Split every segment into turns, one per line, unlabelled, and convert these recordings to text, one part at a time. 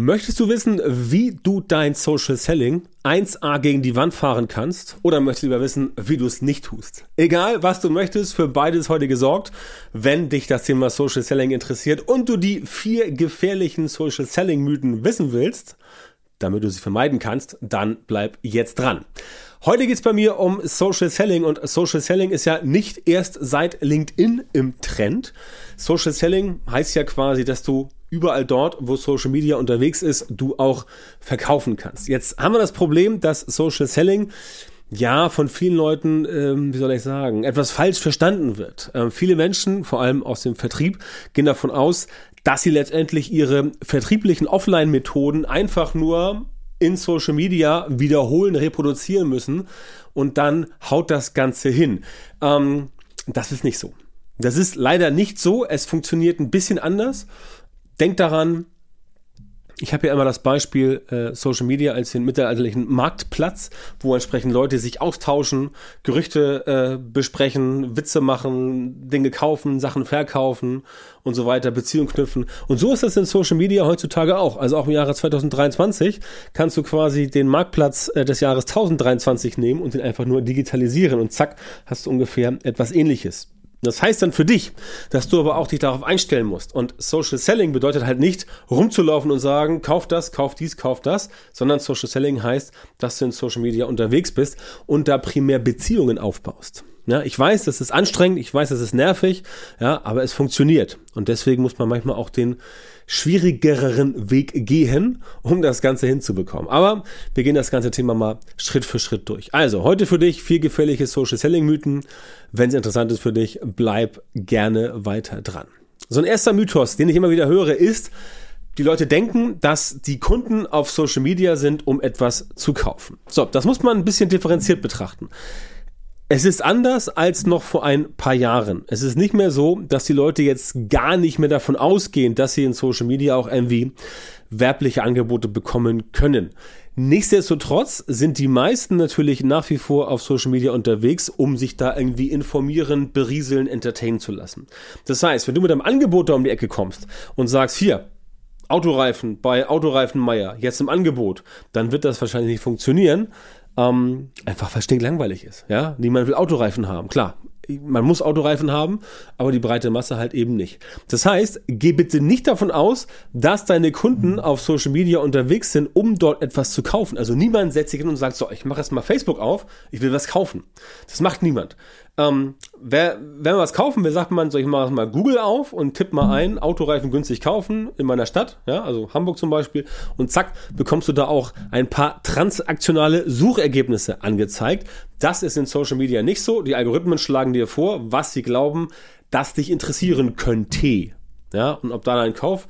Möchtest du wissen, wie du dein Social Selling 1a gegen die Wand fahren kannst? Oder möchtest du lieber wissen, wie du es nicht tust? Egal, was du möchtest, für beides heute gesorgt. Wenn dich das Thema Social Selling interessiert und du die vier gefährlichen Social Selling Mythen wissen willst, damit du sie vermeiden kannst, dann bleib jetzt dran. Heute geht's bei mir um Social Selling und Social Selling ist ja nicht erst seit LinkedIn im Trend. Social Selling heißt ja quasi, dass du überall dort, wo Social Media unterwegs ist, du auch verkaufen kannst. Jetzt haben wir das Problem, dass Social Selling ja von vielen Leuten, ähm, wie soll ich sagen, etwas falsch verstanden wird. Ähm, viele Menschen, vor allem aus dem Vertrieb, gehen davon aus, dass sie letztendlich ihre vertrieblichen Offline-Methoden einfach nur in Social Media wiederholen, reproduzieren müssen und dann haut das Ganze hin. Ähm, das ist nicht so. Das ist leider nicht so. Es funktioniert ein bisschen anders. Denkt daran, ich habe ja immer das Beispiel äh, Social Media als den mittelalterlichen Marktplatz, wo entsprechend Leute sich austauschen, Gerüchte äh, besprechen, Witze machen, Dinge kaufen, Sachen verkaufen und so weiter, Beziehungen knüpfen. Und so ist das in Social Media heutzutage auch. Also auch im Jahre 2023 kannst du quasi den Marktplatz äh, des Jahres 1023 nehmen und ihn einfach nur digitalisieren und zack, hast du ungefähr etwas ähnliches. Das heißt dann für dich, dass du aber auch dich darauf einstellen musst. Und Social Selling bedeutet halt nicht rumzulaufen und sagen, kauf das, kauf dies, kauf das, sondern Social Selling heißt, dass du in Social Media unterwegs bist und da primär Beziehungen aufbaust. Ja, ich weiß, das ist anstrengend, ich weiß, das ist nervig, ja, aber es funktioniert. Und deswegen muss man manchmal auch den schwierigeren Weg gehen, um das Ganze hinzubekommen. Aber wir gehen das ganze Thema mal Schritt für Schritt durch. Also, heute für dich vier gefährliche Social Selling Mythen. Wenn es interessant ist für dich, bleib gerne weiter dran. So ein erster Mythos, den ich immer wieder höre, ist, die Leute denken, dass die Kunden auf Social Media sind, um etwas zu kaufen. So, das muss man ein bisschen differenziert betrachten. Es ist anders als noch vor ein paar Jahren. Es ist nicht mehr so, dass die Leute jetzt gar nicht mehr davon ausgehen, dass sie in Social Media auch irgendwie werbliche Angebote bekommen können. Nichtsdestotrotz sind die meisten natürlich nach wie vor auf Social Media unterwegs, um sich da irgendwie informieren, berieseln, entertainen zu lassen. Das heißt, wenn du mit einem Angebot da um die Ecke kommst und sagst, hier, Autoreifen bei Autoreifen Meier, jetzt im Angebot, dann wird das wahrscheinlich nicht funktionieren, ähm, einfach weil es langweilig ist. Ja, niemand will Autoreifen haben. Klar, man muss Autoreifen haben, aber die breite Masse halt eben nicht. Das heißt, geh bitte nicht davon aus, dass deine Kunden auf Social Media unterwegs sind, um dort etwas zu kaufen. Also niemand setzt sich hin und sagt, so, ich mache jetzt mal Facebook auf, ich will was kaufen. Das macht niemand. Ähm, wer, wenn man was kaufen will, sagt man, so, ich mache mal Google auf und tipp mal ein, Autoreifen günstig kaufen in meiner Stadt, ja, also Hamburg zum Beispiel, und zack, bekommst du da auch ein paar transaktionale Suchergebnisse angezeigt. Das ist in Social Media nicht so. Die Algorithmen schlagen dir vor, was sie glauben, dass dich interessieren könnte. Ja, und ob da ein Kauf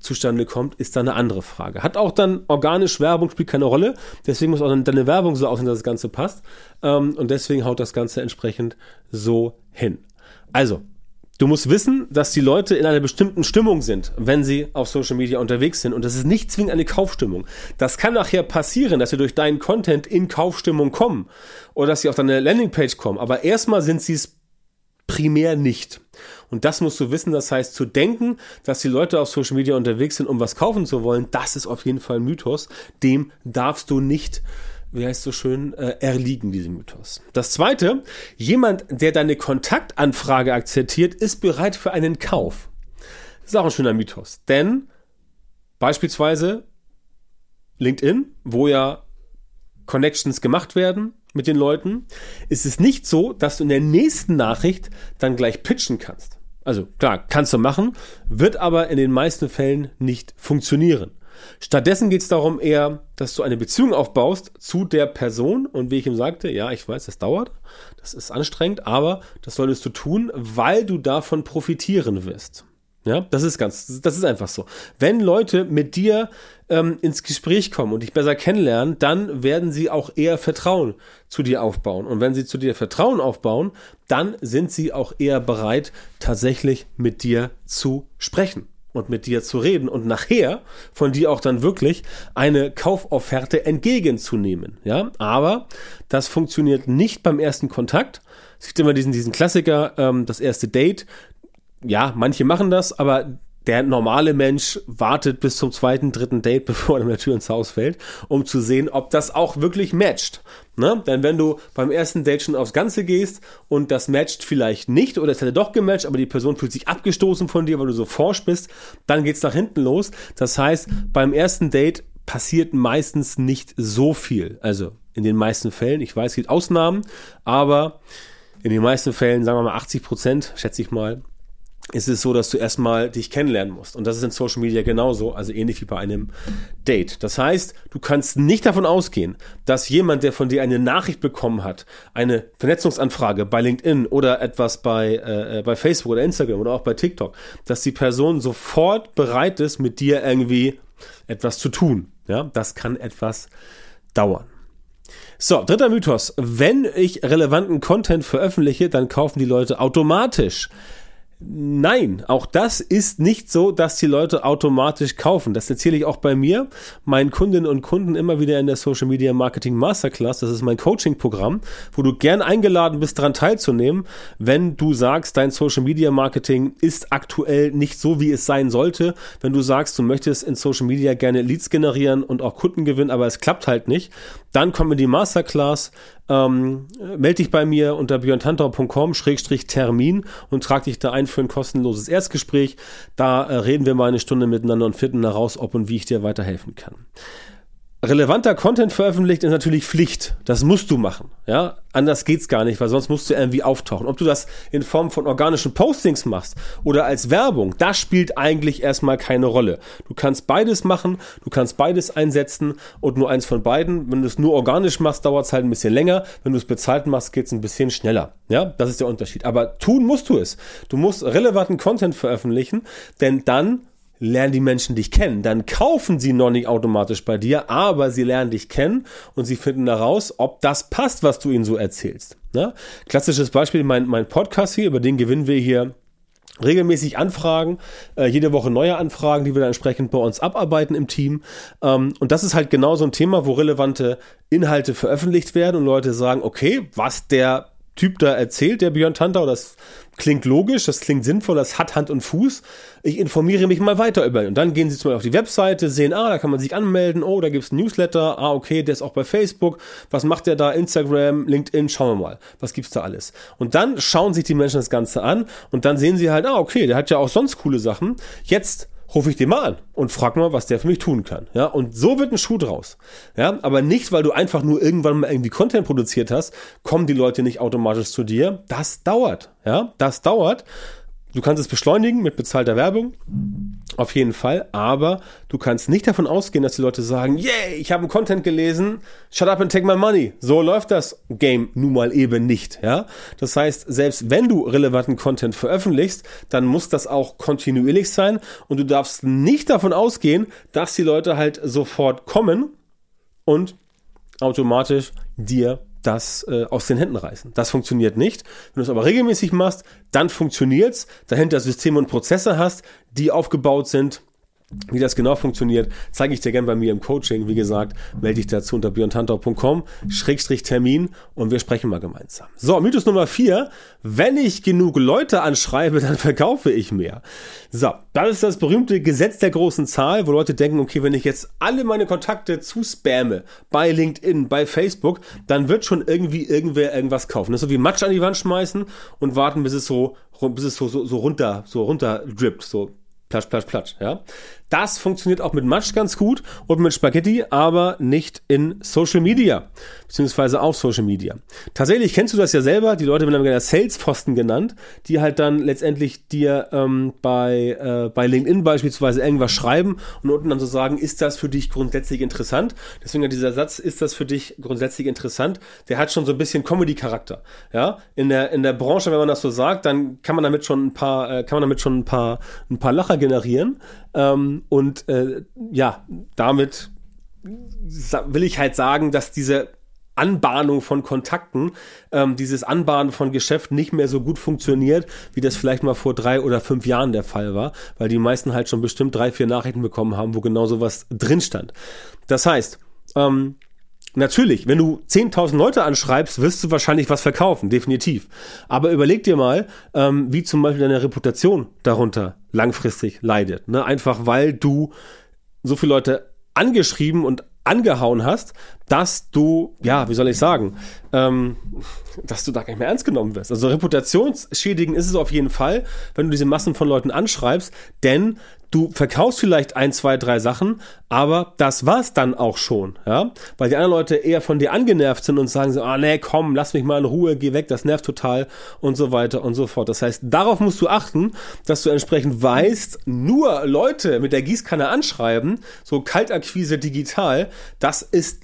zustande kommt, ist dann eine andere Frage. Hat auch dann organisch Werbung, spielt keine Rolle. Deswegen muss auch dann deine Werbung so aussehen, dass das Ganze passt. Ähm, und deswegen haut das Ganze entsprechend so hin. Also, Du musst wissen, dass die Leute in einer bestimmten Stimmung sind, wenn sie auf Social Media unterwegs sind. Und das ist nicht zwingend eine Kaufstimmung. Das kann nachher passieren, dass sie durch deinen Content in Kaufstimmung kommen oder dass sie auf deine Landingpage kommen. Aber erstmal sind sie es primär nicht. Und das musst du wissen. Das heißt, zu denken, dass die Leute auf Social Media unterwegs sind, um was kaufen zu wollen, das ist auf jeden Fall ein Mythos. Dem darfst du nicht wie heißt so schön, äh, erliegen, diese Mythos. Das zweite, jemand, der deine Kontaktanfrage akzeptiert, ist bereit für einen Kauf. Das ist auch ein schöner Mythos. Denn beispielsweise LinkedIn, wo ja Connections gemacht werden mit den Leuten, ist es nicht so, dass du in der nächsten Nachricht dann gleich pitchen kannst. Also klar, kannst du machen, wird aber in den meisten Fällen nicht funktionieren. Stattdessen geht es darum eher, dass du eine Beziehung aufbaust zu der Person und wie ich ihm sagte, ja, ich weiß, das dauert, das ist anstrengend, aber das solltest du tun, weil du davon profitieren wirst. Ja, das ist ganz, das ist einfach so. Wenn Leute mit dir ähm, ins Gespräch kommen und dich besser kennenlernen, dann werden sie auch eher Vertrauen zu dir aufbauen. Und wenn sie zu dir Vertrauen aufbauen, dann sind sie auch eher bereit, tatsächlich mit dir zu sprechen und mit dir zu reden und nachher von dir auch dann wirklich eine Kaufofferte entgegenzunehmen. Ja, aber das funktioniert nicht beim ersten Kontakt. Es gibt immer diesen, diesen Klassiker, ähm, das erste Date. Ja, manche machen das, aber der normale Mensch wartet bis zum zweiten, dritten Date, bevor er mit der Tür ins Haus fällt, um zu sehen, ob das auch wirklich matcht. Ne? Denn wenn du beim ersten Date schon aufs Ganze gehst und das matcht vielleicht nicht oder es hätte doch gematcht, aber die Person fühlt sich abgestoßen von dir, weil du so forsch bist, dann geht's nach hinten los. Das heißt, beim ersten Date passiert meistens nicht so viel. Also in den meisten Fällen. Ich weiß, es gibt Ausnahmen, aber in den meisten Fällen, sagen wir mal 80 Prozent, schätze ich mal, ist es so, dass du erstmal dich kennenlernen musst. Und das ist in Social Media genauso, also ähnlich wie bei einem Date. Das heißt, du kannst nicht davon ausgehen, dass jemand, der von dir eine Nachricht bekommen hat, eine Vernetzungsanfrage bei LinkedIn oder etwas bei, äh, äh bei Facebook oder Instagram oder auch bei TikTok, dass die Person sofort bereit ist, mit dir irgendwie etwas zu tun. Ja, das kann etwas dauern. So, dritter Mythos. Wenn ich relevanten Content veröffentliche, dann kaufen die Leute automatisch. Nein, auch das ist nicht so, dass die Leute automatisch kaufen. Das erzähle ich auch bei mir, meinen Kundinnen und Kunden immer wieder in der Social Media Marketing Masterclass. Das ist mein Coaching-Programm, wo du gern eingeladen bist, daran teilzunehmen, wenn du sagst, dein Social Media Marketing ist aktuell nicht so, wie es sein sollte. Wenn du sagst, du möchtest in Social Media gerne Leads generieren und auch Kunden gewinnen, aber es klappt halt nicht, dann kommen wir die Masterclass. Ähm, melde dich bei mir unter björntantau.com-termin und trag dich da ein für ein kostenloses Erstgespräch. Da äh, reden wir mal eine Stunde miteinander und finden heraus, ob und wie ich dir weiterhelfen kann relevanter Content veröffentlicht ist natürlich Pflicht. Das musst du machen. Ja, anders geht's gar nicht, weil sonst musst du irgendwie auftauchen. Ob du das in Form von organischen Postings machst oder als Werbung, das spielt eigentlich erstmal keine Rolle. Du kannst beides machen, du kannst beides einsetzen und nur eins von beiden. Wenn du es nur organisch machst, dauert es halt ein bisschen länger. Wenn du es bezahlt machst, geht's ein bisschen schneller. Ja, das ist der Unterschied. Aber tun musst du es. Du musst relevanten Content veröffentlichen, denn dann lernen die Menschen dich kennen. Dann kaufen sie noch nicht automatisch bei dir, aber sie lernen dich kennen und sie finden heraus, ob das passt, was du ihnen so erzählst. Ne? Klassisches Beispiel, mein, mein Podcast hier, über den gewinnen wir hier regelmäßig Anfragen, äh, jede Woche neue Anfragen, die wir dann entsprechend bei uns abarbeiten im Team. Ähm, und das ist halt genau so ein Thema, wo relevante Inhalte veröffentlicht werden und Leute sagen, okay, was der Typ da erzählt, der Björn Tantau, das klingt logisch, das klingt sinnvoll, das hat Hand und Fuß. Ich informiere mich mal weiter über ihn. Und dann gehen sie zum Beispiel auf die Webseite, sehen, ah, da kann man sich anmelden, oh, da gibt's ein Newsletter, ah, okay, der ist auch bei Facebook. Was macht der da? Instagram, LinkedIn, schauen wir mal. Was gibt's da alles? Und dann schauen sich die Menschen das Ganze an und dann sehen sie halt, ah, okay, der hat ja auch sonst coole Sachen. Jetzt rufe ich den mal an und frag mal, was der für mich tun kann. Ja, und so wird ein Schuh draus. Ja, aber nicht, weil du einfach nur irgendwann mal irgendwie Content produziert hast, kommen die Leute nicht automatisch zu dir. Das dauert. Ja, das dauert. Du kannst es beschleunigen mit bezahlter Werbung, auf jeden Fall, aber du kannst nicht davon ausgehen, dass die Leute sagen, yay, ich habe einen Content gelesen, shut up and take my money. So läuft das Game nun mal eben nicht, ja? Das heißt, selbst wenn du relevanten Content veröffentlichst, dann muss das auch kontinuierlich sein und du darfst nicht davon ausgehen, dass die Leute halt sofort kommen und automatisch dir das äh, aus den Händen reißen. Das funktioniert nicht. Wenn du es aber regelmäßig machst, dann funktioniert's. Dahinter Systeme und Prozesse hast, die aufgebaut sind, wie das genau funktioniert, zeige ich dir gerne bei mir im Coaching. Wie gesagt, melde dich dazu unter björntantau.com, Schrägstrich Termin und wir sprechen mal gemeinsam. So, Mythos Nummer vier. Wenn ich genug Leute anschreibe, dann verkaufe ich mehr. So, das ist das berühmte Gesetz der großen Zahl, wo Leute denken, okay, wenn ich jetzt alle meine Kontakte zuspamme bei LinkedIn, bei Facebook, dann wird schon irgendwie irgendwer irgendwas kaufen. Das ist so wie Matsch an die Wand schmeißen und warten, bis es so, bis es so, so, so runter, so runter drippt, so Platsch, platsch, platsch, ja. Das funktioniert auch mit Matsch ganz gut und mit Spaghetti, aber nicht in Social Media, beziehungsweise auf Social Media. Tatsächlich kennst du das ja selber, die Leute werden gerne Sales-Posten genannt, die halt dann letztendlich dir ähm, bei, äh, bei LinkedIn beispielsweise irgendwas schreiben und unten dann so sagen, ist das für dich grundsätzlich interessant? Deswegen dieser Satz, ist das für dich grundsätzlich interessant? Der hat schon so ein bisschen Comedy-Charakter, ja. In der, in der Branche, wenn man das so sagt, dann kann man damit schon ein paar, äh, kann man damit schon ein paar, ein paar Lacher generieren. Ähm, und äh, ja, damit will ich halt sagen, dass diese Anbahnung von Kontakten, ähm, dieses Anbahnen von Geschäft nicht mehr so gut funktioniert, wie das vielleicht mal vor drei oder fünf Jahren der Fall war, weil die meisten halt schon bestimmt drei, vier Nachrichten bekommen haben, wo genau sowas drin stand. Das heißt, ähm, Natürlich, wenn du 10.000 Leute anschreibst, wirst du wahrscheinlich was verkaufen, definitiv. Aber überleg dir mal, ähm, wie zum Beispiel deine Reputation darunter langfristig leidet. Ne? Einfach weil du so viele Leute angeschrieben und angehauen hast, dass du, ja, wie soll ich sagen, ähm, dass du da gar nicht mehr ernst genommen wirst. Also reputationsschädigend ist es auf jeden Fall, wenn du diese Massen von Leuten anschreibst, denn du verkaufst vielleicht ein, zwei, drei Sachen, aber das war's dann auch schon, ja, weil die anderen Leute eher von dir angenervt sind und sagen so, ah nee, komm, lass mich mal in Ruhe, geh weg, das nervt total und so weiter und so fort. Das heißt, darauf musst du achten, dass du entsprechend weißt, nur Leute mit der Gießkanne anschreiben, so Kaltakquise digital, das ist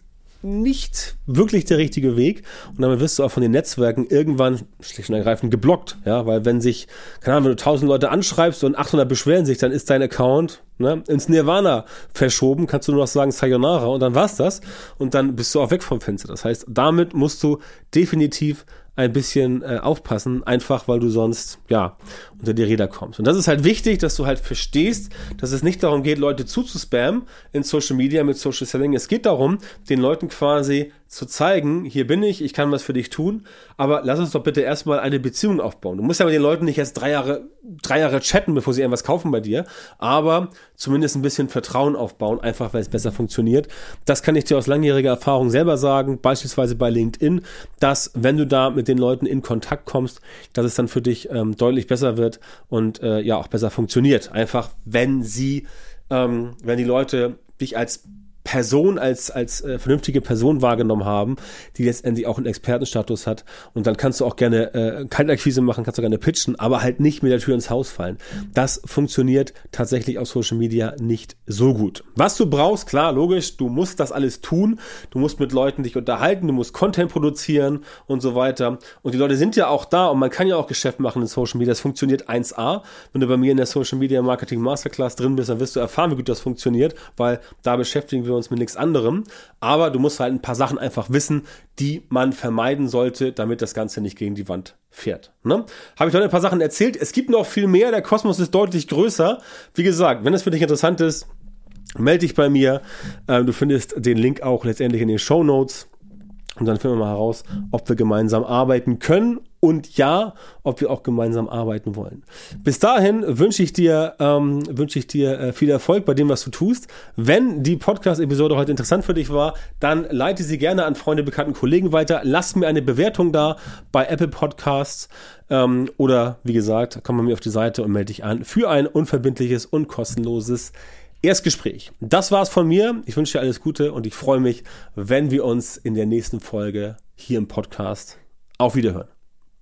nicht wirklich der richtige Weg. Und damit wirst du auch von den Netzwerken irgendwann schlicht und ergreifend geblockt. Ja, weil wenn sich, keine Ahnung, wenn du 1000 Leute anschreibst und 800 beschweren sich, dann ist dein Account ne, ins Nirvana verschoben. Kannst du nur noch sagen Sayonara und dann war's das. Und dann bist du auch weg vom Fenster. Das heißt, damit musst du definitiv ein bisschen äh, aufpassen, einfach weil du sonst ja unter die Räder kommst. Und das ist halt wichtig, dass du halt verstehst, dass es nicht darum geht, Leute zuzuspammen in Social Media mit Social Selling. Es geht darum, den Leuten quasi zu zeigen, hier bin ich, ich kann was für dich tun, aber lass uns doch bitte erstmal eine Beziehung aufbauen. Du musst ja mit den Leuten nicht erst drei Jahre, drei Jahre chatten, bevor sie irgendwas kaufen bei dir, aber zumindest ein bisschen Vertrauen aufbauen, einfach weil es besser funktioniert. Das kann ich dir aus langjähriger Erfahrung selber sagen, beispielsweise bei LinkedIn, dass wenn du da mit den Leuten in Kontakt kommst, dass es dann für dich ähm, deutlich besser wird und äh, ja auch besser funktioniert. Einfach wenn sie, ähm, wenn die Leute dich als Person als, als äh, vernünftige Person wahrgenommen haben, die letztendlich auch einen Expertenstatus hat. Und dann kannst du auch gerne äh, Kaltakquise machen, kannst du gerne pitchen, aber halt nicht mit der Tür ins Haus fallen. Das funktioniert tatsächlich auf Social Media nicht so gut. Was du brauchst, klar, logisch, du musst das alles tun. Du musst mit Leuten dich unterhalten, du musst Content produzieren und so weiter. Und die Leute sind ja auch da und man kann ja auch Geschäft machen in Social Media. Das funktioniert 1A. Wenn du bei mir in der Social Media Marketing Masterclass drin bist, dann wirst du erfahren, wie gut das funktioniert, weil da beschäftigen wir uns mit nichts anderem. Aber du musst halt ein paar Sachen einfach wissen, die man vermeiden sollte, damit das Ganze nicht gegen die Wand fährt. Ne? Habe ich noch ein paar Sachen erzählt. Es gibt noch viel mehr. Der Kosmos ist deutlich größer. Wie gesagt, wenn es für dich interessant ist, melde dich bei mir. Ähm, du findest den Link auch letztendlich in den Show Notes. Und dann finden wir mal heraus, ob wir gemeinsam arbeiten können und ja, ob wir auch gemeinsam arbeiten wollen. Bis dahin wünsche ich dir, ähm, wünsche ich dir äh, viel Erfolg bei dem, was du tust. Wenn die Podcast-Episode heute interessant für dich war, dann leite sie gerne an Freunde, Bekannten, Kollegen weiter. Lass mir eine Bewertung da bei Apple Podcasts ähm, oder wie gesagt, komm bei mir auf die Seite und melde dich an für ein unverbindliches und kostenloses Erstgespräch. Das war's von mir. Ich wünsche dir alles Gute und ich freue mich, wenn wir uns in der nächsten Folge hier im Podcast auf Wiederhören.